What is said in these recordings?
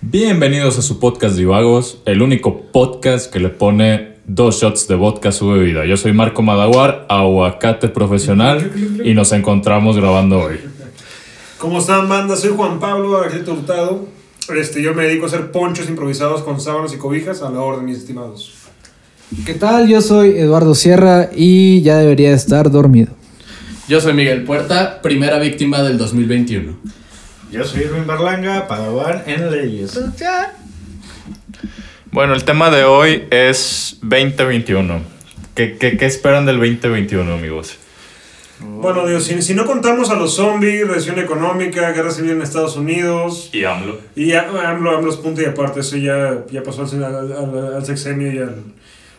Bienvenidos a su podcast Divagos, el único podcast que le pone dos shots de vodka su bebida. Yo soy Marco Madaguar, aguacate profesional, y nos encontramos grabando hoy. ¿Cómo están, banda? Soy Juan Pablo, arquitecto Hurtado. Este, yo me dedico a hacer ponchos improvisados con sábanas y cobijas a la orden, mis estimados. ¿Qué tal? Yo soy Eduardo Sierra y ya debería estar dormido. Yo soy Miguel Puerta, primera víctima del 2021. Yo soy Irving Berlanga, Padawan en Leyes. Bueno, el tema de hoy es 2021. ¿Qué, qué, qué esperan del 2021, amigos? Bueno, Dios, si, si no contamos a los zombies, recesión económica, guerra civil en Estados Unidos. Y AMLO. Y AMLO, AMLO es punto y aparte, eso ya, ya pasó al, al, al- sexenio y al,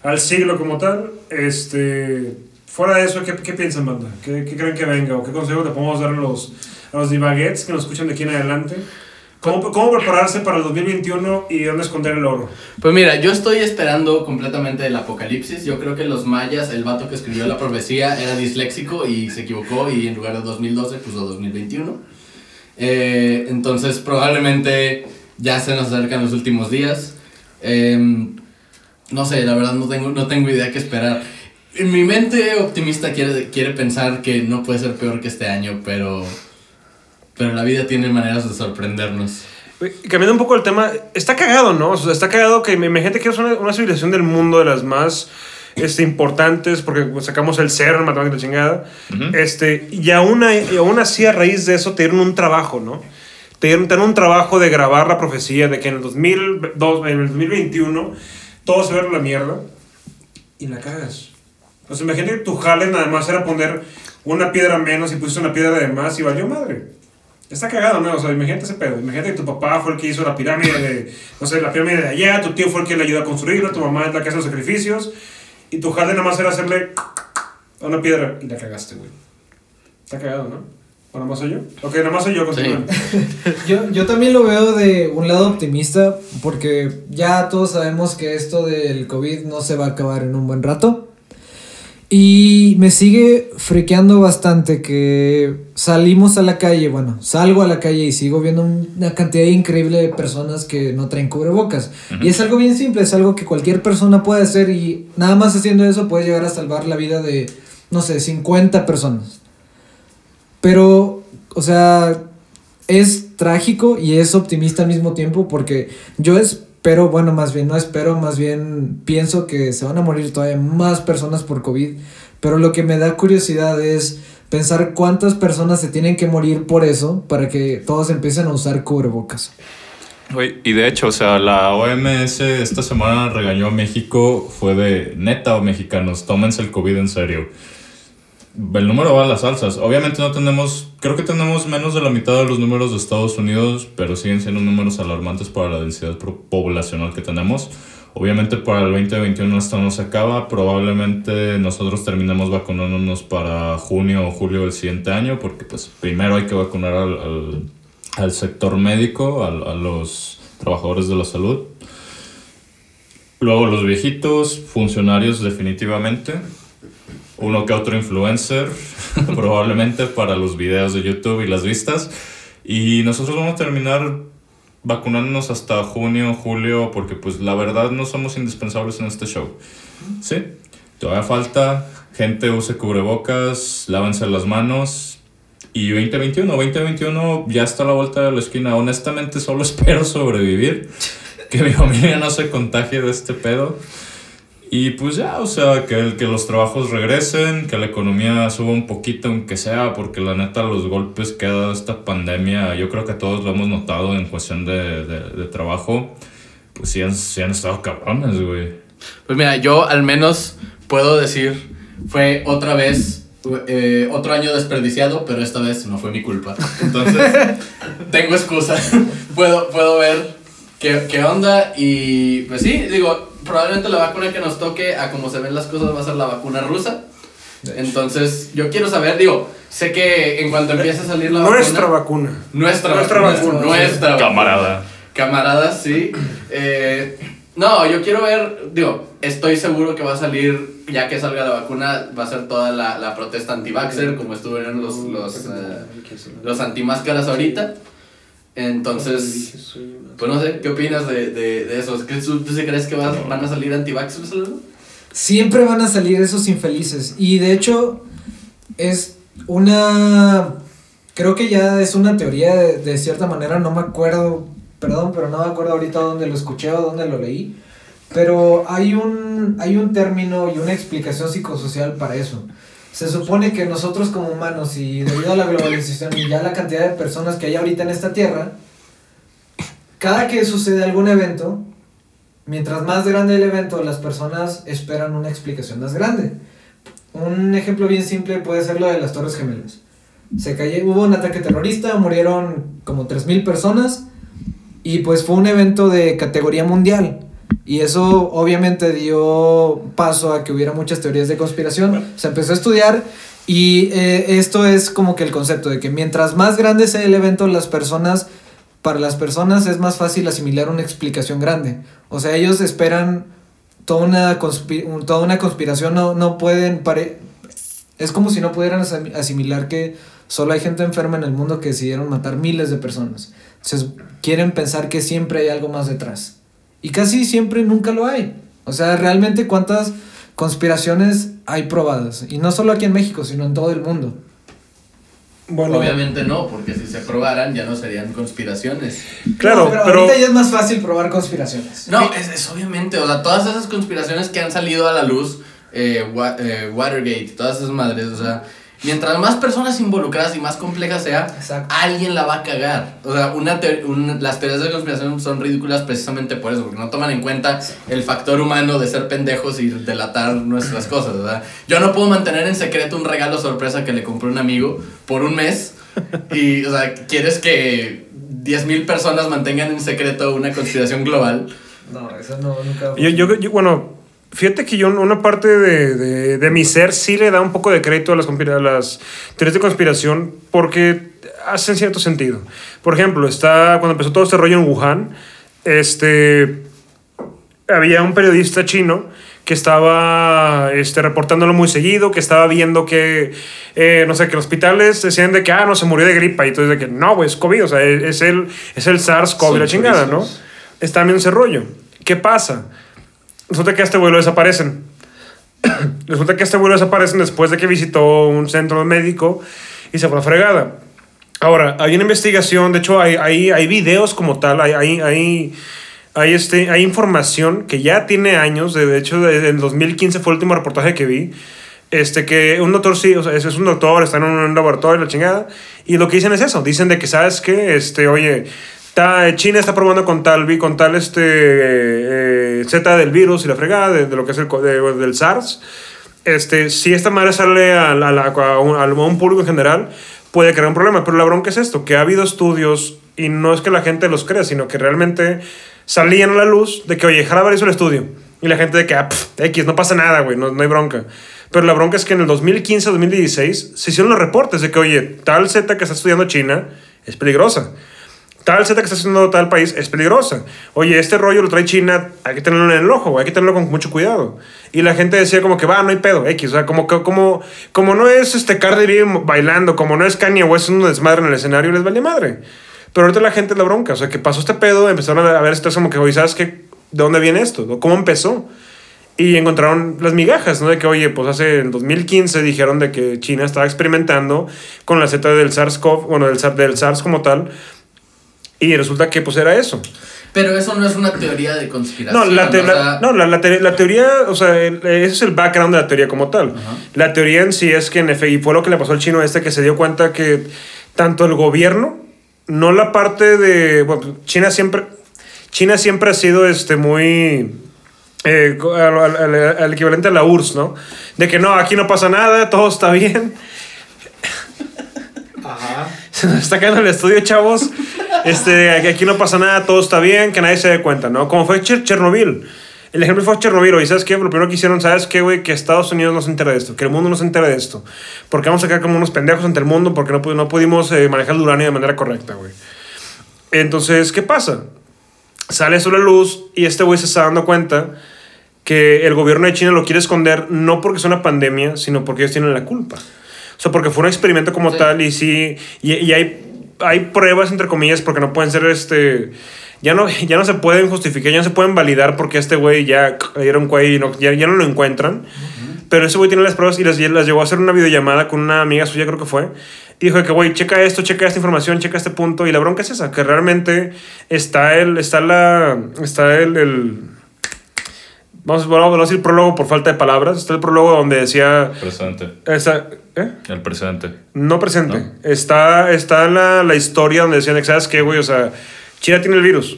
al siglo como tal. Este, fuera de eso, ¿qué, qué piensan, banda? ¿Qué, ¿Qué creen que venga? ¿O qué consejo le podemos dar a los, a los divaguettes que nos escuchan de aquí en adelante? ¿Cómo, ¿Cómo prepararse para el 2021 y dónde esconder el oro? Pues mira, yo estoy esperando completamente el apocalipsis. Yo creo que los mayas, el vato que escribió la profecía, era disléxico y se equivocó y en lugar de 2012 puso 2021. Eh, entonces probablemente ya se nos acercan los últimos días. Em, no sé, la verdad no tengo, no tengo idea qué esperar. Mi mente optimista quiere, quiere pensar que no puede ser peor que este año, pero, pero la vida tiene maneras de sorprendernos. Cambiando un poco el tema, está cagado, ¿no? O sea, está cagado que gente que es una, una civilización del mundo de las más este, importantes, porque sacamos el cero en matemática y la chingada, este, y, aún, y aún así a raíz de eso te dieron un trabajo, ¿no? Te dieron, te dieron un trabajo de grabar la profecía de que en el, 2002, en el 2021 todo se va a la mierda y la cagas. Pues imagínate que tu jale nada más era poner una piedra menos y pusiste una piedra de más y valió madre. Está cagado, ¿no? O sea, imagínate ese pedo. Imagínate que tu papá fue el que hizo la pirámide de, no sé, la pirámide de allá, tu tío fue el que le ayudó a construirla, tu mamá es la que hace los sacrificios, y tu jale nada más era hacerle a una piedra y la cagaste, güey. Está cagado, ¿no? ¿O nada más soy yo? Ok, nada más soy yo. Yo, yo también lo veo de un lado optimista porque ya todos sabemos que esto del COVID no se va a acabar en un buen rato. Y me sigue friqueando bastante que salimos a la calle, bueno, salgo a la calle y sigo viendo una cantidad increíble de personas que no traen cubrebocas. Y es algo bien simple, es algo que cualquier persona puede hacer y nada más haciendo eso puede llegar a salvar la vida de, no sé, 50 personas. Pero, o sea, es trágico y es optimista al mismo tiempo porque yo espero, bueno, más bien no espero, más bien pienso que se van a morir todavía más personas por COVID, pero lo que me da curiosidad es pensar cuántas personas se tienen que morir por eso para que todos empiecen a usar cubrebocas. Güey, y de hecho, o sea, la OMS esta semana regañó a México, fue de neta o mexicanos, tómense el COVID en serio. El número va a las alzas. Obviamente no tenemos, creo que tenemos menos de la mitad de los números de Estados Unidos, pero siguen siendo números alarmantes para la densidad poblacional que tenemos. Obviamente para el 2021 esto no se acaba, probablemente nosotros terminemos vacunándonos para junio o julio del siguiente año, porque pues primero hay que vacunar al, al, al sector médico, al- a los trabajadores de la salud. Luego los viejitos, funcionarios definitivamente. Uno que otro influencer, probablemente para los videos de YouTube y las vistas. Y nosotros vamos a terminar vacunándonos hasta junio, julio, porque pues la verdad no somos indispensables en este show. Sí, todavía falta, gente use cubrebocas, lávense las manos. Y 2021, 2021 ya está a la vuelta de la esquina. Honestamente solo espero sobrevivir, que mi familia no se contagie de este pedo. Y pues ya, o sea, que, el- que los trabajos regresen, que la economía suba un poquito, aunque sea, porque la neta los golpes que ha dado esta pandemia, yo creo que todos lo hemos notado en cuestión de, de, de trabajo, pues sí han, sí han estado cabrones, güey. Pues mira, yo al menos puedo decir, fue otra vez, eh, otro año desperdiciado, pero esta vez no fue mi culpa. Entonces, tengo excusa. puedo, puedo ver qué, qué onda y pues sí, digo, probablemente la vacuna que nos toque a como se ven las cosas va a ser la vacuna rusa. Entonces, yo quiero saber, digo, sé que en cuanto empiece a salir la Nuestra vacuna. vacuna. Nuestra, Nuestra vacuna. vacuna. Nuestra vacuna. Camarada. Camaradas, sí. Eh, no, yo quiero ver, digo, estoy seguro que va a salir, ya que salga la vacuna, va a ser toda la, la protesta anti-vaxxer, como estuvieron los, los, eh, los antimáscaras ahorita. Entonces, pues no sé, ¿qué opinas de, de, de eso? ¿Qué- ¿Tú, tú crees que vas- van a salir anti-vaxxers? Siempre van a salir esos infelices. Y de hecho, es una. Creo que ya es una teoría de, de cierta manera. No me acuerdo. Perdón, pero no me acuerdo ahorita dónde lo escuché o dónde lo leí. Pero hay un, hay un término y una explicación psicosocial para eso. Se supone que nosotros como humanos y debido a la globalización y ya la cantidad de personas que hay ahorita en esta tierra, cada que sucede algún evento, mientras más grande el evento, las personas esperan una explicación más grande. Un ejemplo bien simple puede ser lo de las Torres Gemelas. Se cayó, hubo un ataque terrorista, murieron como 3.000 personas y pues fue un evento de categoría mundial. Y eso obviamente dio paso a que hubiera muchas teorías de conspiración. Se empezó a estudiar y eh, esto es como que el concepto de que mientras más grande sea el evento, las personas, para las personas es más fácil asimilar una explicación grande. O sea, ellos esperan toda una, toda una conspiración, no, no pueden... Es como si no pudieran asim- asimilar que solo hay gente enferma en el mundo que decidieron matar miles de personas. Entonces quieren pensar que siempre hay algo más detrás. Y casi siempre nunca lo hay. O sea, realmente cuántas conspiraciones hay probadas. Y no solo aquí en México, sino en todo el mundo. Bueno, Obviamente no, porque si se probaran ya no serían conspiraciones. claro, No, pero, pero, ahorita ya es más fácil probar conspiraciones. No, es, es obviamente, o sea, todas esas conspiraciones que han salido a la luz, eh, Wa- eh, Watergate, todas esas madres, o sea, mientras más personas involucradas y más compleja sea, Exacto. alguien la va a cagar. O sea, una teo- un- las teorías de conspiración son ridículas precisamente por eso, porque no toman en cuenta el factor humano de ser pendejos y delatar nuestras cosas. Sea, yo no puedo mantener en secreto un regalo sorpresa que le compré a un amigo por un mes. Y, o sea, ¿quieres que 10.000 personas mantengan en secreto una conspiración global? No, eso no, nunca. yo, yo, yo- bueno, fíjate que yo una parte de, de, de mi ser sí le da un poco de crédito a las, a las teorías de conspiración porque hacen cierto sentido. Por ejemplo, está cuando empezó todo este rollo en Wuhan, este había un periodista chino que estaba este, reportándolo muy seguido, que estaba viendo que, eh, no sé, que los hospitales decían de que, ah, no, se murió de gripa, y entonces de que, no, güey, es COVID, o sea, es, es el, es el SARS-CoV, la chingada, ¿no? Está bien ese rollo. ¿Qué pasa? Resulta que este vuelo desaparecen. Resulta que este vuelo desaparecen después de que visitó un centro médico y se fue a fregada. Ahora, hay una investigación, de hecho, hay, hay, hay videos como tal, hay, hay, hay, hay, este, hay información que ya tiene años, de, hecho, el 2015 fue el último reportaje que vi, este, que un doctor, sí, o sea, es un doctor, está en un laboratorio, la chingada, y lo que dicen es eso, dicen de que, ¿sabes qué? Este, oye, ta- China está probando con tal, con tal este, eh, Z del virus y la fregada, de, lo que es el, del SARS, este, si esta madre sale a, la- a un, a un público en general, puede crear un problema. Pero la bronca es esto, que ha habido estudios, y no es que la gente los crea, sino que realmente salían a la luz de que, oye, Harvard hizo el estudio. Y la gente de que, ah, X, no pasa nada, güey, no, no hay bronca. Pero la bronca es que en el 2015-2016 se hicieron los reportes de que, oye, tal Z que está estudiando China es peligrosa tal Z que está haciendo tal país es peligrosa. Oye, este rollo lo trae China, hay que tenerlo en el ojo, hay que tenerlo con mucho cuidado. Y la gente decía como que va, no hay pedo, X, o sea, como, como, como no es este Cardi B bailando, como no es Kanye West un desmadre en el escenario, les vale madre. Pero ahorita la gente es la bronca, o sea, que pasó este pedo, empezaron a ver esto como que, oye, ¿sabes qué? ¿De dónde viene esto? ¿Cómo empezó? Y encontraron las migajas, ¿no? De que, oye, pues hace en 2015 dijeron de que China estaba experimentando con la Z del SARS-CoV, bueno, del SARS, del SARS como tal, y resulta que pues era eso. Pero eso no es una teoría de No, conspiración. la, te- o la- sea, no, la, la te- la teoría, o sea, el- ese es el background de la teoría como tal. La teoría en sí es que en efecto, y fue lo que le pasó al chino este que se dio cuenta que tanto el gobierno, no la parte de, bueno, China siempre, China siempre ha sido este muy, eh, al- al- al equivalente a la URSS, ¿no? De que no, aquí no pasa nada, todo está bien. Ajá. Se nos está cayendo el estudio, chavos. Este, aquí no pasa nada, todo está bien, que nadie se dé cuenta, ¿no? Como fue Cher- Chernobyl. El ejemplo fue Chernobyl, y ¿sabes qué? Lo primero que hicieron, ¿sabes qué, güey? Que Estados Unidos no se entera de esto, que el mundo no se entera de esto. Porque vamos a quedar como unos pendejos ante el mundo porque no, no pudimos eh, manejar el uranio de manera correcta, güey. Entonces, ¿qué pasa? Sale a la luz y este güey se está dando cuenta que el gobierno de China lo quiere esconder no porque es una pandemia, sino porque ellos tienen la culpa. O sea, porque fue un experimento como Sí. tal y sí, y, y hay, hay pruebas, entre comillas, porque no pueden ser, este, ya no, ya no se pueden justificar, ya no se pueden validar porque este güey ya le dieron cuello y no, ya, ya no lo encuentran. Pero ese güey tiene las pruebas y las, las llevó a hacer una videollamada con una amiga suya, creo que fue. Y dijo que, güey, checa esto, checa esta información, checa este punto. Y la bronca es esa, que realmente está el, está la, está el, el vamos, a- vamos a decir prólogo por falta de palabras. Está el prólogo donde decía, Presente. esa, ¿eh? El presente. No presente. ¿No? Está, está la, la historia donde decían, ¿sabes qué, güey? O sea, China tiene el virus.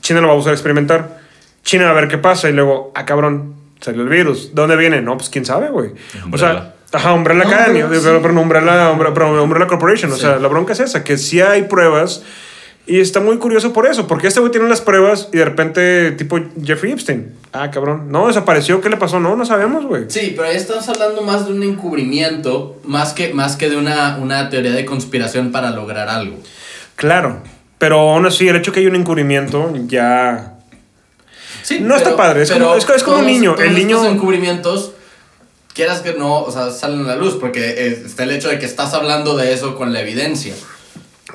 China lo va a usar a experimentar. China va a ver qué pasa. Y luego, ah, cabrón, salió el virus. ¿De dónde viene? No, pues quién sabe, güey. O sea, ajá, Umbrella No, Academy. pero Pero, sí. pero no Umbrella, Umbrella, pero Umbrella Corporation. O Sí. sea, la bronca es esa, que sí hay pruebas. Y está muy curioso por eso, porque este güey tiene las pruebas y de repente, tipo Jeffrey Epstein. Ah, cabrón. No, desapareció. ¿Qué le pasó? No, no sabemos, güey. Sí, pero ahí estamos hablando más de un encubrimiento, más que, más que de una, una teoría de conspiración para lograr algo. Claro. Pero aún así, el hecho que hay un encubrimiento ya Sí, No está padre, es como- es- es como un niño, el niño- Estos encubrimientos, quieras que no, o sea, salen a la luz, porque eh, está el hecho de que estás hablando de eso con la evidencia.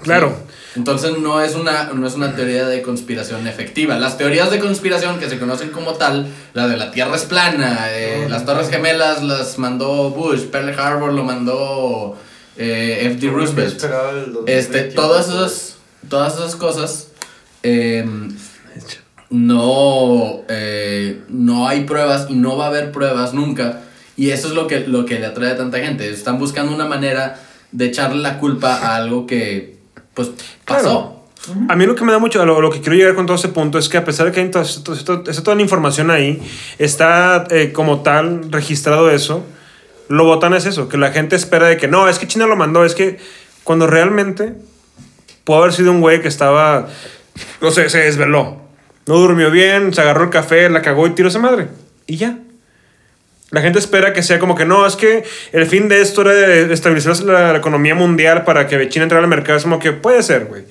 Claro. Sí. Entonces no es, una, no es una teoría de conspiración efectiva. Las teorías de conspiración que se conocen como tal, la de la Tierra es plana, eh, las Torres Gemelas las mandó Bush, Pearl Harbor lo mandó eh, F.D. Roosevelt. Esperaba el 2021, Este, todas esas, todas esas cosas eh, no, eh, no hay pruebas y no va a haber pruebas nunca. Y eso es lo que, lo que le atrae a tanta gente. Están buscando una manera de echarle la culpa a algo que, pues, pasó. A mí lo que me da mucho, lo, lo que quiero llegar con todo ese punto es que a pesar de que hay toda, toda- toda- la información ahí, está eh, como tal registrado eso, lo botan es eso, que la gente espera de que no, es que China lo mandó, es que cuando realmente pudo haber sido un güey que estaba, no sé, se desveló, no durmió bien, se agarró el café, la cagó y tiró esa madre. Y ya. La gente espera que sea como que no, es que el fin de esto era estabilizar la, la economía mundial para que China entrara al mercado. Es como que puede ser, güey.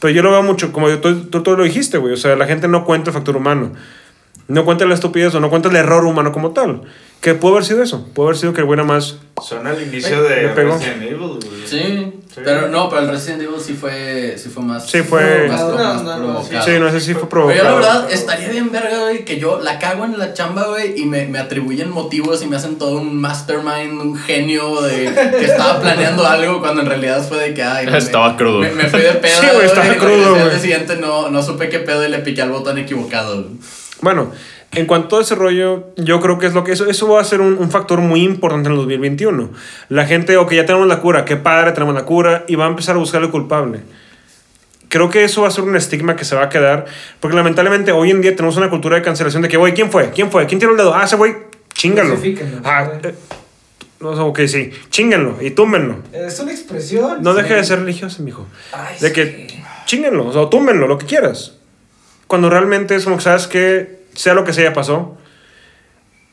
Pero yo lo veo mucho, como tú, tú, tú lo dijiste, güey. O sea, la gente no cuenta el factor humano. No cuenta la estupidez o no cuenta el error humano como tal. Que puede haber sido eso. Puede haber sido que el güey nada más. Son al inicio Ay, de. Resident Evil, güey. Sí, Sí. pero no, pero el Resident Evil sí fue, sí fue más. Sí, fue- más, No, más no, no, provocado. Sí, no sé si fue Pero yo la provocado. verdad estaría bien verga, güey, que yo la cago en la chamba, güey, y me, me atribuyen motivos y me hacen todo un mastermind, un genio de que estaba planeando algo cuando en realidad fue de que, ay, me- Estaba crudo. Me, me fui de pedo, Sí, güey, estaba crudo, güey. día siguiente no, no supe qué pedo y le piqué al botón equivocado. güey. Bueno, en cuanto a ese rollo, yo creo que es lo que eso, eso va a ser un, un factor muy importante en el 2021. La gente, ok, ya tenemos la cura, qué padre, tenemos la cura, y va a empezar a buscar el culpable. Creo que eso va a ser un estigma que se va a quedar, porque lamentablemente hoy en día tenemos una cultura de cancelación de que, güey, ¿quién fue? ¿Quién fue? ¿Quién tiró el dedo? Ah, ese güey, chingalo. Ah, eh, no, ok, sí, chinguenlo y túmbenlo. Es una expresión. No Sí. deje de ser religioso, mijo. Ay, De sí. que chinguenlo, o sea, túmbenlo, lo que quieras. Cuando realmente es como que sabes que, sea lo que sea, ya pasó.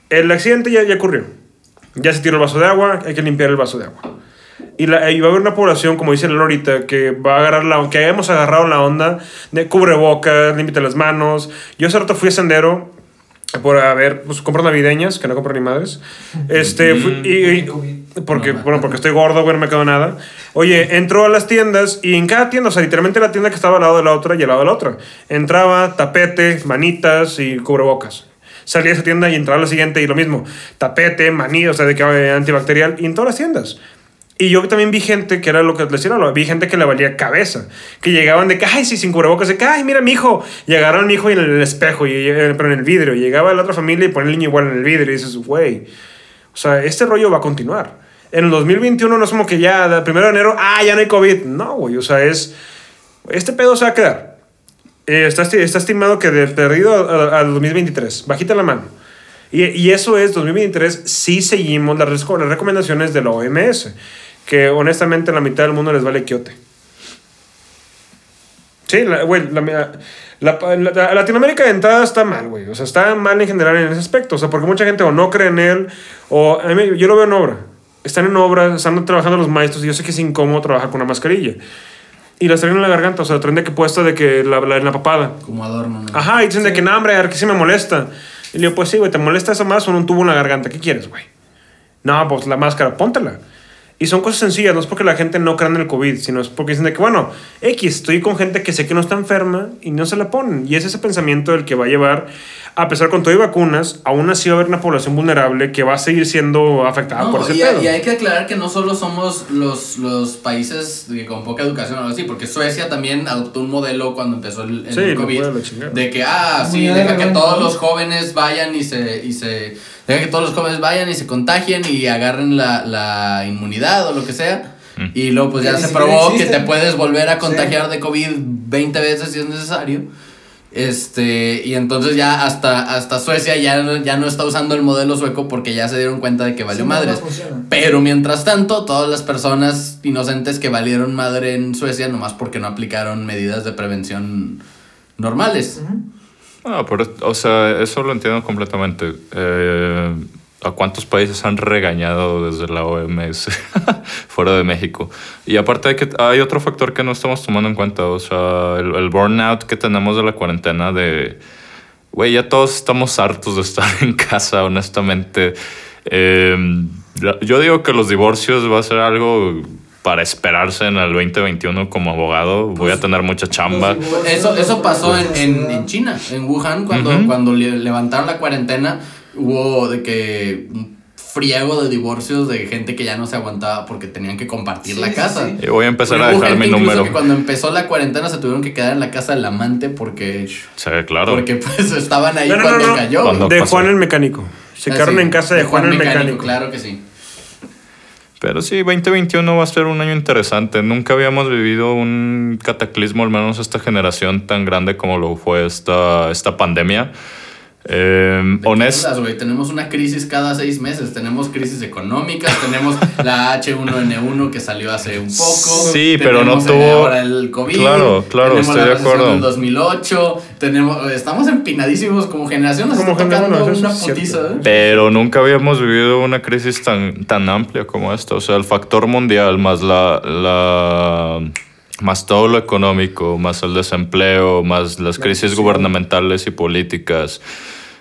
El accidente ya, ya ocurrió. Ya se tiró el vaso de agua, hay que limpiar el vaso de agua. Y, la, y va a haber una población, como dice Lalo ahorita, que va a agarrar la que hayamos agarrado la onda de cubrebocas, límite las manos. Yo hace rato fui a Sendero por a ver, pues compras navideñas, que no compro ni madres. Este, fui- y- y-. porque, No, bueno, porque estoy gordo, güey, no me quedo nada. Oye, entró a las tiendas y en cada tienda, o sea, literalmente la tienda que estaba al lado de la otra y al lado de la otra. Entraba tapete, manitas y cubrebocas. Salía de esa tienda y entraba a la siguiente y lo mismo. Tapete, maní, o sea, de que eh, antibacterial y en todas las tiendas. Y yo también vi gente que era lo que les decía, vi gente que le valía cabeza, que llegaban de que, ay, sí, sin cubrebocas, de que, ay, mira mi hijo, y agarraron a mi hijo en el espejo, y, eh, pero en el vidrio, y llegaba la otra familia y ponía el niño igual en el vidrio, y dices, güey, o sea, este rollo va a continuar. En el 2021 no es como que ya, primero de enero, ah, ya no hay COVID. No, güey, o sea, es. Este pedo se va a quedar. Eh, está, está estimado que de perdido al 2023. Bajita la mano. Y, y eso es, 2023, sí seguimos las, las recomendaciones de la OMS. Que honestamente la mitad del mundo les vale quiote. Sí, güey, la- la- la- Latinoamérica de entrada está mal, güey. O sea, está mal en general en ese aspecto. O sea, porque mucha gente o no cree en él, o a mí- yo lo veo en obra. Están en obra, están trabajando los maestros, y yo sé que es incómodo trabajar con una mascarilla. Y las traen en la garganta, o sea, la traen de que puesta de que la, la- en la papada. Como adorno, ¿no? Ajá, y dicen de que no, hombre, a ver, que sí me molesta. Y le digo, pues sí, güey, ¿te molesta eso más o un tubo en la garganta? ¿Qué quieres, güey? No, pues la máscara, póntela. Y son cosas sencillas, no es porque la gente no crea en el COVID, sino es porque dicen de que, bueno, X, estoy con gente que sé que no está enferma y no se la ponen. Y es ese pensamiento el que va a llevar, a pesar con todo y vacunas, aún así va a haber una población vulnerable que va a seguir siendo afectada No, por ese y, pedo. y hay que aclarar que no solo somos los, los países de- con poca educación o algo así, porque Suecia también adoptó un modelo cuando empezó el, el Sí, lo COVID. De que, ah, sí, de deja que todos los jóvenes vayan y se, y se. Deja que todos los jóvenes vayan y se contagien y agarren la, la inmunidad o lo que sea. Y luego, pues ya se probó que te puedes volver a Sí. contagiar de COVID 20 veces si es necesario. Este, y entonces ya hasta, hasta Suecia ya, no- ya no está usando el modelo sueco porque ya se dieron cuenta de que valió Sí, no, no madres. funciona. Pero mientras tanto, todas las personas inocentes que valieron madre en Suecia, nomás porque no aplicaron medidas de prevención normales. Ah, pero, o sea, eso lo entiendo completamente. Eh, ¿A cuántos países han regañado desde la OMS fuera de México? Y aparte hay, que, hay otro factor que no estamos tomando en cuenta, o sea, el, el burnout que tenemos de la cuarentena de... Güey, ya todos estamos hartos de estar en casa, honestamente. Eh, yo digo que los divorcios va a ser algo para esperarse en el 2021 como abogado. Voy a tener mucha chamba. Eso, eso pasó en, en, en China, en Wuhan, cuando, cuando le- levantaron la cuarentena, hubo de que un friego de divorcios de gente que ya no se aguantaba porque tenían que compartir Sí, la casa. sí. Y voy a empezar a dejar mi incluso número. que cuando empezó la cuarentena se tuvieron que quedar en la casa del amante porque, Sí, claro. porque pues estaban ahí No, no, cuando no, no. cayó. Cuando- de pasó. Juan el Mecánico. Se Ah, quedaron sí, en casa de Juan, el Mecánico. Claro que sí. Pero sí, 2021 va a ser un año interesante. Nunca habíamos vivido un cataclismo, al menos esta generación, tan grande como lo fue esta, esta pandemia. Eh. Tenemos una crisis cada seis meses. Tenemos crisis económicas, tenemos la H1N1 que salió hace un poco. Sí, pero no tuvo- Ahora el COVID. Claro, claro, tenemos estoy la de recesión acuerdo. del 2008. Tenemos, estamos empinadísimos como generación. Nos Como generación, tocando una putiza. ¿eh? Pero nunca habíamos vivido una crisis tan, tan amplia como esta. O sea, el factor mundial más la, la más todo lo económico, más el desempleo, más las crisis gubernamentales y políticas.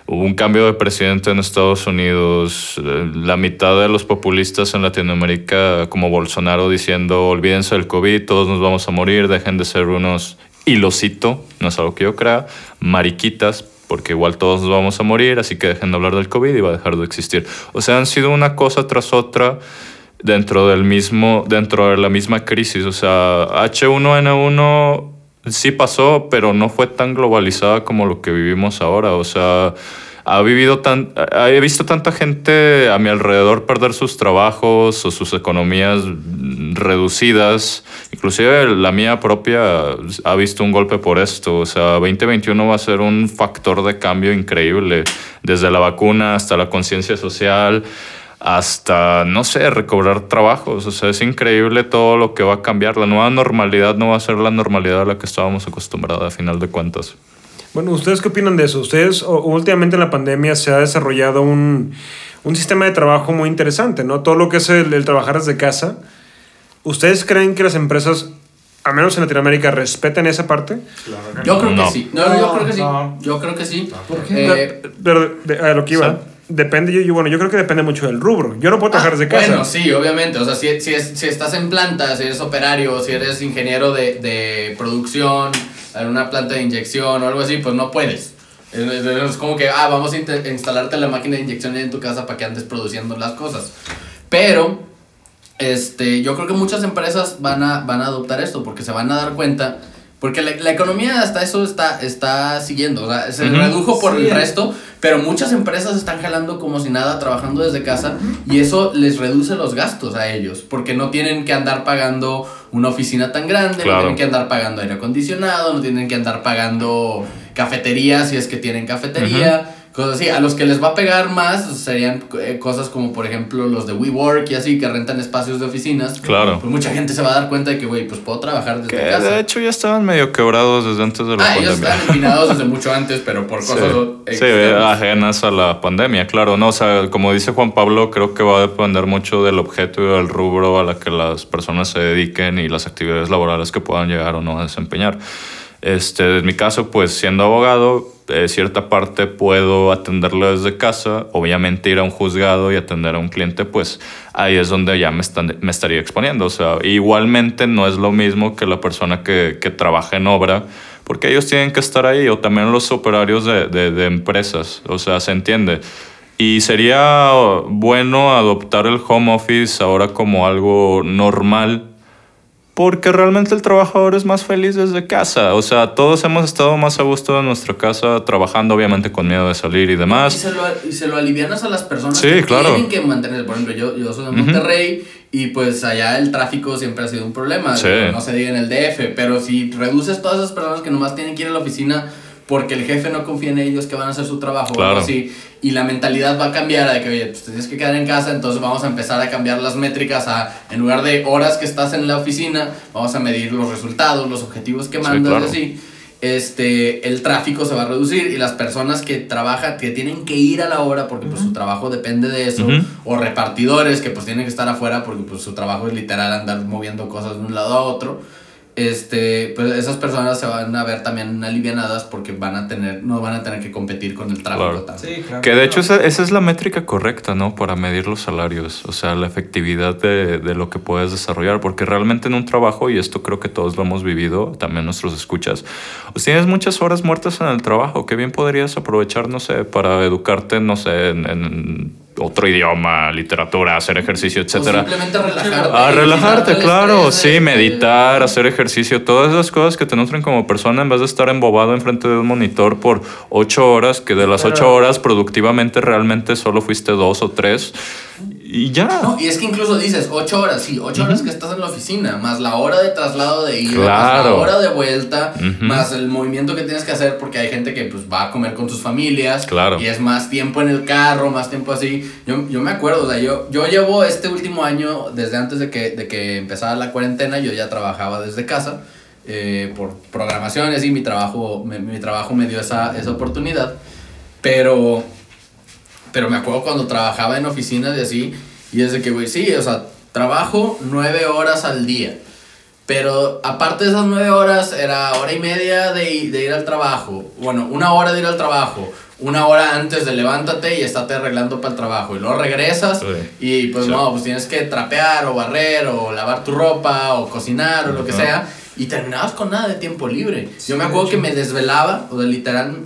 Hubo un cambio de presidente en Estados Unidos, eh, la mitad de los populistas en Latinoamérica, como Bolsonaro, diciendo, olvídense del COVID, todos nos vamos a morir, dejen de ser unos, y lo cito, no es algo que yo crea, mariquitas, porque igual todos nos vamos a morir, así que dejen de hablar del COVID y va a dejar de existir. O sea, han sido una cosa tras otra dentro del mismo, dentro de la misma crisis. O sea, H1N1 sí pasó, pero no fue tan globalizada como lo que vivimos ahora. O sea, ha vivido tan, he visto tanta gente a mi alrededor perder sus trabajos o sus economías reducidas. Inclusive la mía propia ha visto un golpe por esto. O sea, 2021 va a ser un factor de cambio increíble, desde la vacuna hasta la conciencia social hasta, no sé, recobrar trabajos. O sea, es increíble todo lo que va a cambiar. La nueva normalidad no va a ser la normalidad a la que estábamos acostumbrados a final de cuentas. Bueno, ¿ustedes qué opinan de eso? Ustedes, últimamente en la pandemia se ha desarrollado un, un sistema de trabajo muy interesante, ¿no? Todo lo que es el, el trabajar desde casa. ¿Ustedes creen que las empresas, al menos en Latinoamérica, respeten esa parte? Yo creo No. que sí. No, No, yo creo que sí. no. Yo creo que sí. ¿Por qué? Eh, Pero de- a lo que iba. Depende, yo, yo- bueno, yo creo que depende mucho del rubro. Yo no puedo trabajar desde casa. Ah, Bueno, sí, obviamente. O sea, si, si, es- si estás en planta, si eres operario, si eres ingeniero de, de producción, en una planta de inyección o algo así, pues no puedes. Es, como que, ah, vamos a instalarte la máquina de inyección en tu casa para que andes produciendo las cosas. Pero, este, yo creo que muchas empresas van a, van a adoptar esto porque se van a dar cuenta. Porque la, la economía hasta eso está, está siguiendo. O sea, se redujo por Sí. el resto, pero muchas empresas están jalando como si nada, trabajando desde casa. Y eso les reduce los gastos a ellos. Porque no tienen que andar pagando una oficina tan grande, no tienen que andar pagando aire acondicionado, no tienen que andar pagando cafetería si es que tienen cafetería. Cosas así. A los que les va a pegar más serían eh, cosas como, por ejemplo, los de WeWork y así, que rentan espacios de oficinas. Claro. Pues mucha gente se va a dar cuenta de que, güey, pues puedo trabajar desde Que casa. de hecho ya estaban medio quebrados desde antes de la ah, ellos pandemia. están empinados desde mucho antes, pero por Sí, cosas sí, externas. ajenas a la pandemia, claro. No, o sea, como dice Juan Pablo, creo que va a depender mucho del objeto y del rubro a la que las personas se dediquen y las actividades laborales que puedan llegar o no a desempeñar. Este, en mi caso, pues siendo abogado, cierta parte puedo atenderlo desde casa. Obviamente ir a un juzgado y atender a un cliente, pues ahí es donde ya me, están- me estaría exponiendo. O sea, igualmente no es lo mismo que la persona que, que trabaja en obra, porque ellos tienen que estar ahí, o también los operarios de, de- de empresas. O sea, se entiende. Y sería bueno adoptar el home office ahora como algo normal porque realmente el trabajador es más feliz desde casa. O sea, todos hemos estado más a gusto en nuestra casa trabajando, obviamente con miedo de salir y Y demás. se, lo, y se lo alivianas a las personas Sí, que claro. tienen que mantener. Por ejemplo, yo, yo soy de Monterrey y pues allá el tráfico siempre ha sido un problema. Sí. No se diga en el DF, pero si reduces todas esas personas que nomás tienen que ir a la oficina porque el jefe no confía en ellos que van a hacer su trabajo o Claro. algo así, y la mentalidad va a cambiar a de que, oye, pues tienes que quedar en casa, entonces vamos a empezar a cambiar las métricas a, en lugar de horas que estás en la oficina, vamos a medir los resultados, los objetivos que Sí, mandas claro. y así este, el tráfico se va a reducir y las personas que trabajan, que tienen que ir a la obra porque pues su trabajo depende de eso, o repartidores que pues tienen que estar afuera porque pues su trabajo es literal andar moviendo cosas de un lado a otro, este, pues esas personas se van a ver también alivianadas porque van a tener, no van a tener que competir con el tráfico Claro. tanto. Sí, claro. Que de hecho esa, esa es la métrica correcta, ¿no? Para medir los salarios, o sea, la efectividad de, de lo que puedes desarrollar, porque realmente en un trabajo, y esto creo que todos lo hemos vivido, también nuestros escuchas, pues tienes muchas horas muertas en el trabajo, que bien podrías aprovechar, no sé, para educarte, no sé, en, en otro idioma, literatura, hacer ejercicio, etcétera. simplemente relajarte. A y relajarte, quitarte el claro, sí, meditar, hacer ejercicio, todas esas cosas que te nutren como persona en vez de estar embobado enfrente de un monitor por ocho horas, que de las ocho horas productivamente realmente solo fuiste dos o tres y ya. No, y es que incluso dices, ocho horas, sí, ocho horas que estás en la oficina, más la hora de traslado de ida, más la Claro. hora de vuelta, Ujú. más el movimiento que tienes que hacer, porque hay gente que pues va a comer con sus familias, Claro. y es más tiempo en el carro, más tiempo así. Yo, yo me acuerdo, o sea, yo, yo llevo este último año, desde antes de que, de que empezara la cuarentena, yo ya trabajaba desde casa, eh, por programaciones y mi trabajo, me, mi trabajo me dio esa, esa oportunidad, pero... Pero me acuerdo cuando trabajaba en oficinas y así, y es de que, güey, sí, o sea, trabajo nueve horas al día. Pero aparte de esas nueve horas, era hora y media de, de ir al trabajo. Bueno, una hora de ir al trabajo. Una hora antes de levántate y estate arreglando para el trabajo. Y luego regresas Sí. y pues Sí. no, pues tienes que trapear o barrer o lavar tu ropa o cocinar o lo que sea. Y terminabas con nada de tiempo libre. Yo me acuerdo que me desvelaba, o sea, literal,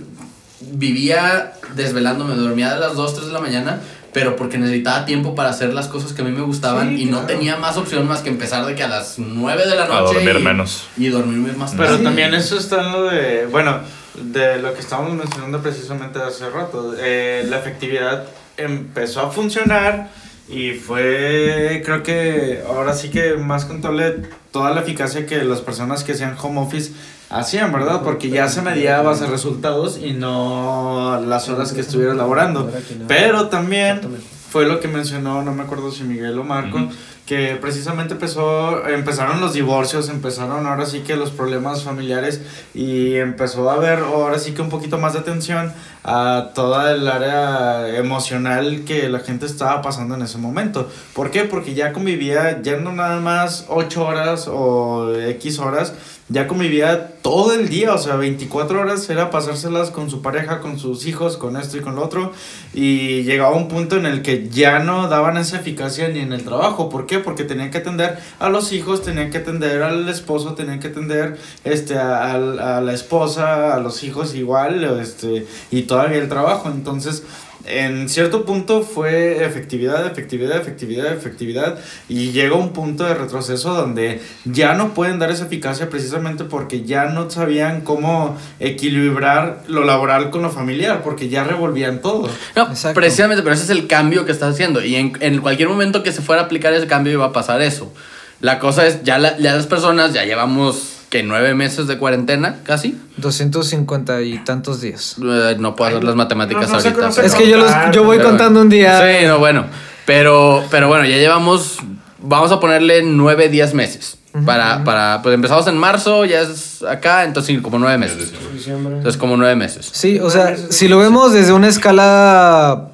vivía desvelándome, dormía de las 2, 3 de la mañana, pero porque necesitaba tiempo para hacer las cosas que a mí me gustaban Sí, y no tenía más opción más que empezar de que a las 9 de la A noche dormir y, menos. y dormirme más Pero tarde. también eso está en lo de, bueno, de lo que estábamos mencionando precisamente hace rato. Eh, la efectividad empezó a funcionar y fue, creo que ahora sí que más contable toda la eficacia que las personas que hacían home office hacían, ¿verdad? Porque ya se medía a base de resultados y no las horas que estuvieras laborando. Pero también fue lo que mencionó, no me acuerdo si Miguel o Marco. Que precisamente empezó, empezaron los divorcios, empezaron ahora sí que los problemas familiares y empezó a haber ahora sí que un poquito más de atención a toda el área emocional que la gente estaba pasando en ese momento. ¿Por qué? Porque ya convivía, ya no nada más 8 horas o X horas, ya convivía todo el día, o sea, 24 horas era pasárselas con su pareja, con sus hijos, con esto y con lo otro, y llegaba un punto en el que ya no daban esa eficacia ni en el trabajo. ¿Por qué? Porque tenían que atender a los hijos, tenían que atender al esposo, tenían que atender este, a, a- a la esposa, a los hijos igual, este, y todavía el trabajo. Entonces, en cierto punto fue efectividad, efectividad, efectividad, efectividad y llega un punto de retroceso donde ya no pueden dar esa eficacia precisamente porque ya no sabían cómo equilibrar lo laboral con lo familiar porque ya revolvían todo. No, Exacto. precisamente, pero ese es el cambio que estás haciendo. Y en, en cualquier momento que se fuera a aplicar ese cambio iba a pasar eso. La cosa es, ya, la- ya las personas, ya llevamos que nueve meses de cuarentena, casi. 250 y tantos días. Eh, no puedo hacer las matemáticas no, no sé, ahorita. no sé Es pero- que yo, los, yo voy Pero- contando un día. Sí, no, bueno. Pero, pero bueno, ya llevamos. Vamos a ponerle nueve, diez meses. Para, para. Pues empezamos en marzo, ya es acá, entonces sí, como nueve meses. Entonces, como nueve meses. Sí, o sea, si lo vemos desde una escala,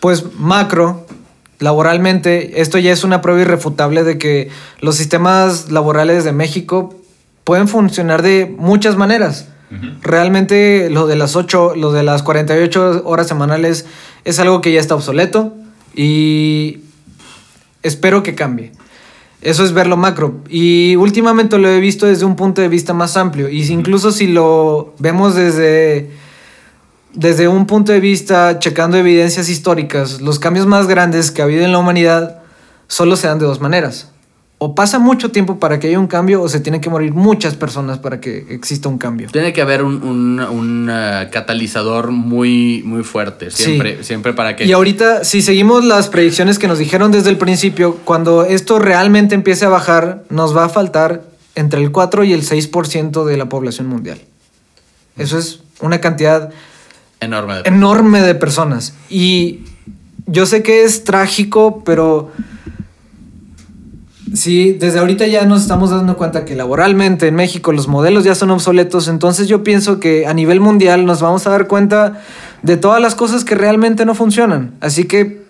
pues macro, laboralmente, esto ya es una prueba irrefutable de que los sistemas laborales de México pueden funcionar de muchas maneras. Realmente lo de las 8, lo de las 48 horas semanales es algo que ya está obsoleto y espero que cambie. Eso es verlo macro. Y últimamente lo he visto desde un punto de vista más amplio. Y si- incluso si lo vemos desde, desde un punto de vista checando evidencias históricas, los cambios más grandes que ha habido en la humanidad solo se dan de dos maneras. O pasa mucho tiempo para que haya un cambio o se tienen que morir muchas personas para que exista un cambio. Tiene que haber un, un, un, eh, catalizador muy, muy fuerte. Sí. Siempre, siempre para que. Y ahorita, si seguimos las predicciones que nos dijeron desde el principio, cuando esto realmente empiece a bajar, nos va a faltar entre el 4 y el 6% de la población mundial. Eso es una cantidad Enorme. de- enorme de personas. Y yo sé que es trágico, pero sí, desde ahorita ya nos estamos dando cuenta que laboralmente en México los modelos ya son obsoletos. Entonces yo pienso que a nivel mundial nos vamos a dar cuenta de todas las cosas que realmente no funcionan. Así que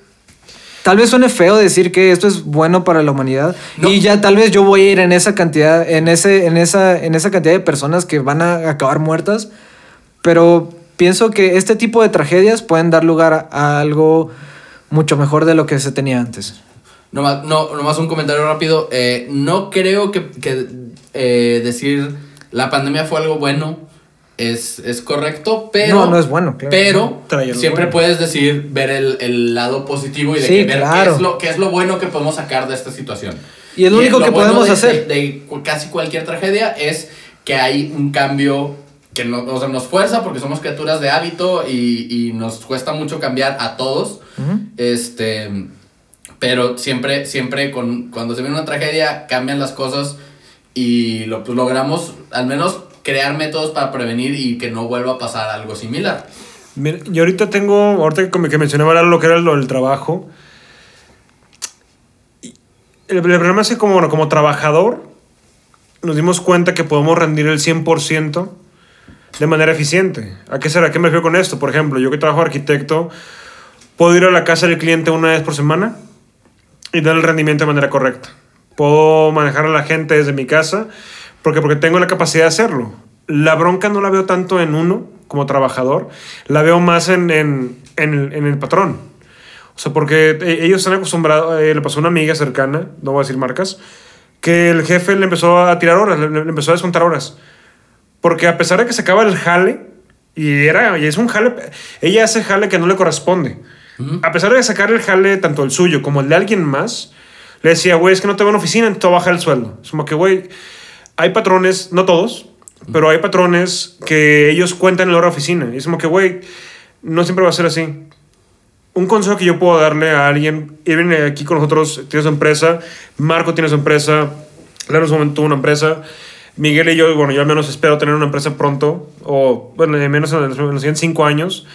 tal vez suene feo decir que esto es bueno para la humanidad. No. Y ya tal vez yo voy a ir en esa cantidad, en ese, en esa, en esa cantidad de personas que van a acabar muertas. Pero pienso que este tipo de tragedias pueden dar lugar a, a algo mucho mejor de lo que se tenía antes. Nomás, no, nomás un comentario rápido. Eh, no creo que, que, eh, decir la pandemia fue algo bueno es, es correcto, pero. No, no es bueno, claro. Pero Trae siempre bueno. puedes decir, ver el, el lado positivo y de Sí, que ver claro. qué, es lo, qué es lo bueno que podemos sacar de esta situación. Y es lo único que bueno podemos de- hacer. De, casi cualquier tragedia es que hay un cambio que no, o sea, nos fuerza porque somos criaturas de hábito y, y nos cuesta mucho cambiar a todos. Este. Pero siempre, siempre con, cuando se viene una tragedia cambian las cosas y lo, pues, logramos al menos crear métodos para prevenir y que no vuelva a pasar algo similar. Mira, yo ahorita tengo, ahorita que, que mencionaba lo que era lo del trabajo. El, el problema es que como, bueno, como trabajador nos dimos cuenta que podemos rendir el 100% de manera eficiente. ¿A qué será? ¿A qué me refiero con esto? Por ejemplo, yo que trabajo arquitecto, puedo ir a la casa del cliente una vez por semana y dar el rendimiento de manera correcta. Puedo manejar a la gente desde mi casa porque, porque tengo la capacidad de hacerlo. La bronca no la veo tanto en uno como trabajador, la veo más en, en, en el, en el patrón. O sea, porque e- ellos están acostumbrados, eh, le pasó a una amiga cercana, no voy a decir marcas, que el jefe le empezó a tirar horas, le, le empezó a descontar horas. Porque a pesar de que se acaba el jale, y, era, y es un jale, ella hace jale que no le corresponde. A pesar de sacar el jale, tanto el suyo como el de alguien más, le decía, güey, es que no te veo en oficina, entonces te voy a bajar el sueldo. Es como que, güey, hay patrones, no todos, pero hay patrones que ellos cuentan en la hora oficina. Y es como que, güey, no siempre va a ser así. Un consejo que yo puedo darle a alguien, Irving eh, aquí con nosotros tiene su empresa, Marco tiene su empresa, Laro en su momento tuvo una empresa, Miguel y yo, bueno, yo al menos espero tener una empresa pronto, o bueno, al menos en los siguientes cinco años,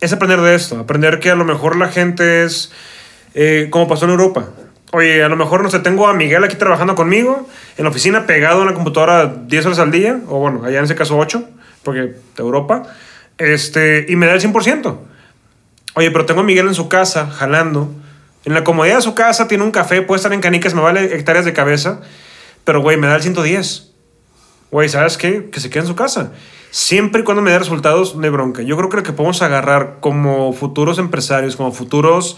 es aprender de esto, aprender que a lo mejor la gente es eh, como pasó en Europa. Oye, a lo mejor, no sé, tengo a Miguel aquí trabajando conmigo, en la oficina, pegado en la computadora 10 horas al día, o bueno, allá en ese caso 8, porque de Europa, este, y me da el 100%. Oye, pero tengo a Miguel en su casa, jalando. En la comodidad de su casa tiene un café, puede estar en canicas, me vale hectáreas de cabeza. Pero, güey, me da el 110. Güey, ¿sabes qué? Que se quede en su casa. Siempre y cuando me dé resultados, no bronca. Yo creo que lo que podemos agarrar como futuros empresarios, como futuros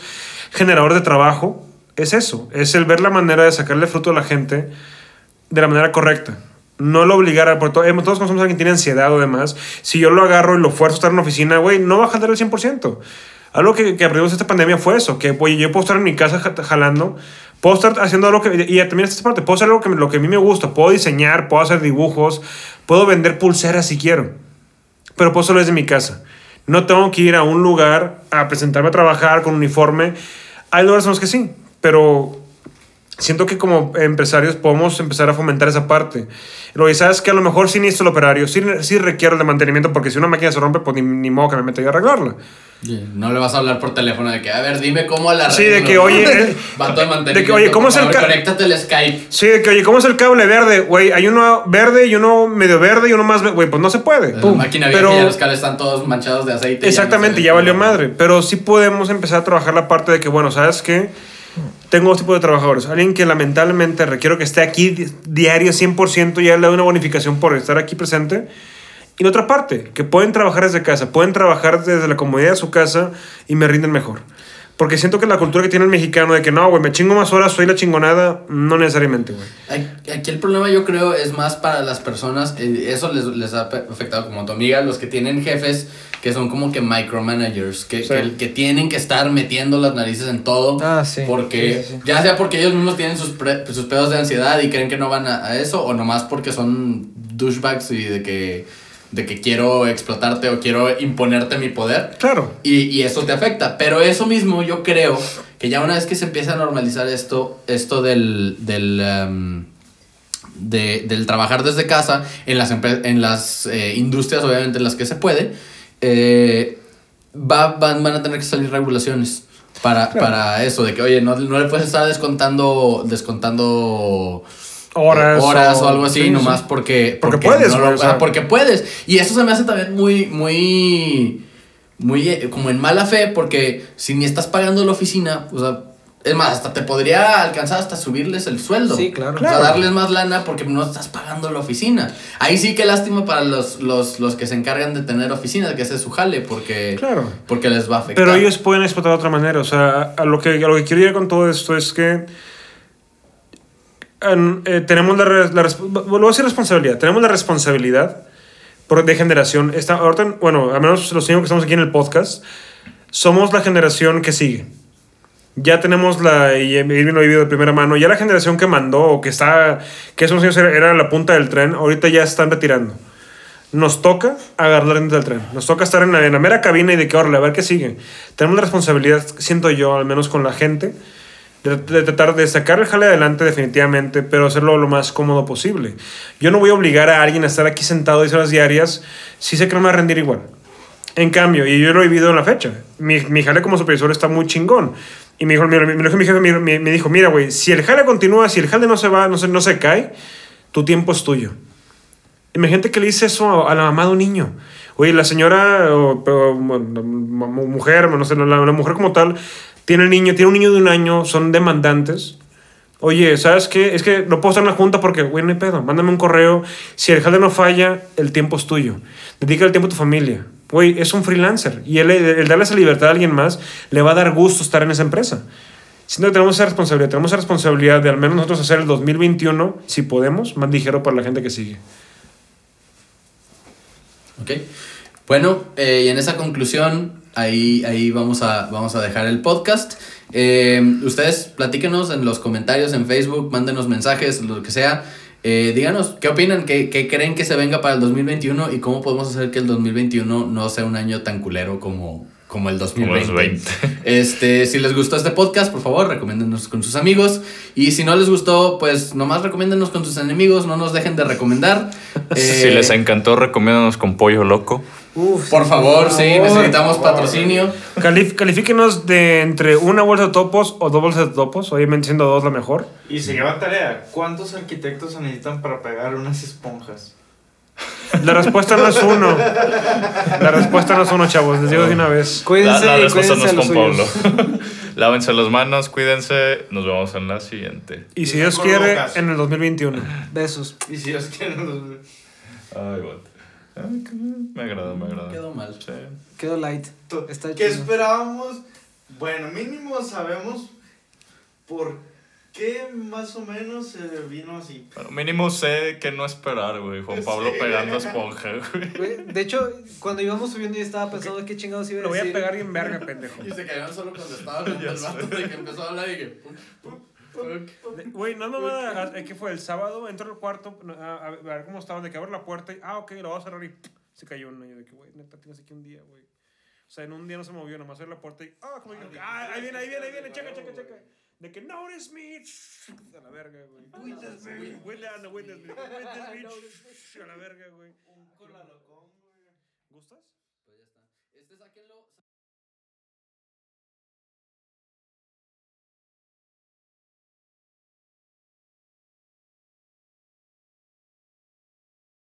generadores de trabajo, es eso. Es el ver la manera de sacarle fruto a la gente de la manera correcta. No lo obligar a... Porque to- todos conocemos a alguien que tiene ansiedad o demás. Si yo lo agarro y lo fuerzo a estar en una oficina, güey, no va a jalar el 100%. Algo que, que aprendimos esta pandemia fue eso, que oye, yo puedo estar en mi casa ja- jalando, puedo estar haciendo algo que... Y también esta parte, puedo hacer algo que, lo que a mí me gusta, puedo diseñar, puedo hacer dibujos, puedo vender pulseras si quiero, pero puedo solo desde mi casa. No tengo que ir a un lugar a presentarme a trabajar con uniforme. Hay lugares en los que sí, pero siento que como empresarios podemos empezar a fomentar esa parte. Lo que sabes que a lo mejor sí necesito el operario, sí, sí requiero el de mantenimiento, porque si una máquina se rompe, pues ni, ni modo que me meta yo a arreglarla. No le vas a hablar por teléfono de que, a ver, dime cómo la Sí, de que, oye, eh, Vato de mantenimiento. de que, oye, ¿cómo es el favor, ca- Conéctate el Skype. Sí, de que, oye, ¿cómo es el cable verde? Güey, hay uno verde y uno medio verde y uno más... Güey, pues no se puede. La Pum. máquina vieja Pero- y los cables están todos manchados de aceite. Exactamente, no ya valió madre. Pero sí podemos empezar a trabajar la parte de que, bueno, ¿sabes qué? Tengo dos tipos de trabajadores. Alguien que lamentablemente requiero que esté aquí di- diario 100% y le doy una bonificación por estar aquí presente. Y la otra parte, que pueden trabajar desde casa, pueden trabajar desde la comodidad de su casa y me rinden mejor. Porque siento que la cultura que tiene el mexicano de que no, güey, me chingo más horas, soy la chingonada, no necesariamente, güey. Aquí el problema yo creo es más para las personas, eh, eso les, les ha afectado como tu amiga, los que tienen jefes que son como que micromanagers, que, Sí. que, que tienen que estar metiendo las narices en todo. Ah, sí. Porque, Sí, sí, sí. ya sea porque ellos mismos tienen sus, pre- sus pedos de ansiedad y creen que no van a, a eso, o nomás porque son douchebags y de que, de que quiero explotarte o quiero imponerte mi poder. Claro. Y, y eso te afecta. Pero eso mismo yo creo que ya una vez que se empieza a normalizar esto, esto del, del, em, de- del trabajar desde casa, en las, en las eh, industrias obviamente en las que se puede, eh, va, van, van a tener que salir regulaciones. Para, para eso, de que, oye, no, no le puedes estar descontando, descontando Horas eh, horas o, o- algo así, sí, nomás sí. porque, Porque puedes, no lo- o sea. ah, porque puedes. Y eso se me hace también muy, muy, muy eh, como en mala fe, porque si ni estás pagando la oficina, o sea, es más, hasta te podría alcanzar hasta subirles el sueldo. Sí, claro. O sea, Claro. darles más lana porque no estás pagando la oficina. Ahí sí que lástima para los, los, los que se encargan de tener oficinas, que ese es su jale, porque, Claro. porque les va a afectar. Pero ellos pueden explotar de otra manera. O sea, a lo que, a lo que quiero ir con todo esto es que eh, tenemos la, la resp- lo voy a decir responsabilidad. Tenemos la responsabilidad de generación. Está, ahorita, bueno, al menos los cinco que estamos aquí en el podcast, somos la generación que sigue. Ya tenemos la, y Irving lo vivido de primera mano, ya la generación que mandó o que está, que esos años era, la punta del tren, ahorita ya están retirando. Nos toca agarrar dentro del tren. Nos toca estar en la, en la mera cabina y de que, órale, a ver qué sigue. Tenemos la responsabilidad, siento yo, al menos con la gente, de, tratar de sacar el jale adelante definitivamente, pero hacerlo lo más cómodo posible. Yo no voy a obligar a alguien a estar aquí sentado 10 horas diarias si sé que no me va a rendir igual. En cambio, y yo lo he vivido en la fecha, mi, mi jale como supervisor está muy chingón. Y me dijo, mi, mi, jefe me, me- me dijo, mira, güey, si el jale continúa, si el jale no se va, no se, no se cae, tu tiempo es tuyo. Imagínate que le dice eso a, la mamá de un niño. Oye, la señora, o, o, mu- mujer, no sé, la, la mujer como tal, tiene niño, tiene un niño de un año, son demandantes. Oye, ¿sabes qué? Es que no puedo estar en la junta porque, güey, no hay pedo. Mándame un correo. Si el jale no falla, el tiempo es tuyo. Dedica el tiempo a tu familia. Güey, es un freelancer. Y el, el darle esa libertad a alguien más le va a dar gusto estar en esa empresa. Siento que tenemos esa responsabilidad. Tenemos esa responsabilidad de al menos nosotros hacer el 2021, si podemos, más ligero para la gente que sigue. Ok. Bueno, eh, y en esa conclusión, ahí, ahí vamos, a, vamos a dejar el podcast. Eh, ustedes platíquenos en los comentarios en Facebook, mándenos mensajes, lo que sea. Eh, díganos qué opinan, qué, qué creen que se venga para el 2021 y cómo podemos hacer que el 2021 no sea un año tan culero como, como el 2020. Como los 20. Este, si les gustó este podcast, por favor, recomiéndennos con sus amigos. Y si no les gustó, pues nomás recomiéndennos con sus enemigos, no nos dejen de recomendar. Si Eh, les encantó, recomiéndanos con pollo loco. Uf, por favor, sí, favor. necesitamos patrocinio. Calif- califíquenos de entre una bolsa de topos o dos bolsas de topos, obviamente siendo dos la mejor. Y se lleva tarea. ¿Cuántos arquitectos se necesitan para pegar unas esponjas? La respuesta no es uno. La respuesta no es uno, chavos, les digo de una vez. Cuídense, la, la y respuesta no cuídense es a con los Pablo. Lávense las manos, cuídense. Nos vemos en la siguiente. Y si Dios quiere, en el 2021. Besos. Y si Dios quiere, nos- Ay, what. Ay, qué- Me agrada, me agrada. Quedó mal. Sí. Quedó light. Está ¿Qué chido. esperábamos? Bueno, mínimo sabemos por qué más o menos se vino así. Bueno, mínimo sé que no esperar, güey. Juan Pablo Sí. pegando esponja, güey. De hecho, cuando íbamos subiendo yo estaba pensando qué chingados iba a Lo voy a decir. pegar bien verga, pendejo. Y se cayeron solo cuando estaba hablando el vato de que empezó a hablar y que. Güey, no, no, nada. ¿Qué fue? El sábado entro al cuarto a, a ver cómo estaba, de que abro la puerta y, ah, ok, lo voy a cerrar y se cayó uno. Y yo de que, güey, neta, tienes aquí un día, güey. O sea, en un día no se movió, nomás abrió la puerta y. ¡Ah! como que, ah, ahí viene, ahí viene, ahí viene, checa, checa, checa. De que notice me. A la verga, güey. Witness me. Witness me. Witness me. Witness me. A la verga, güey. Un colalocón, güey. ¿Gustas? Pues ya está. Este sáquenlo.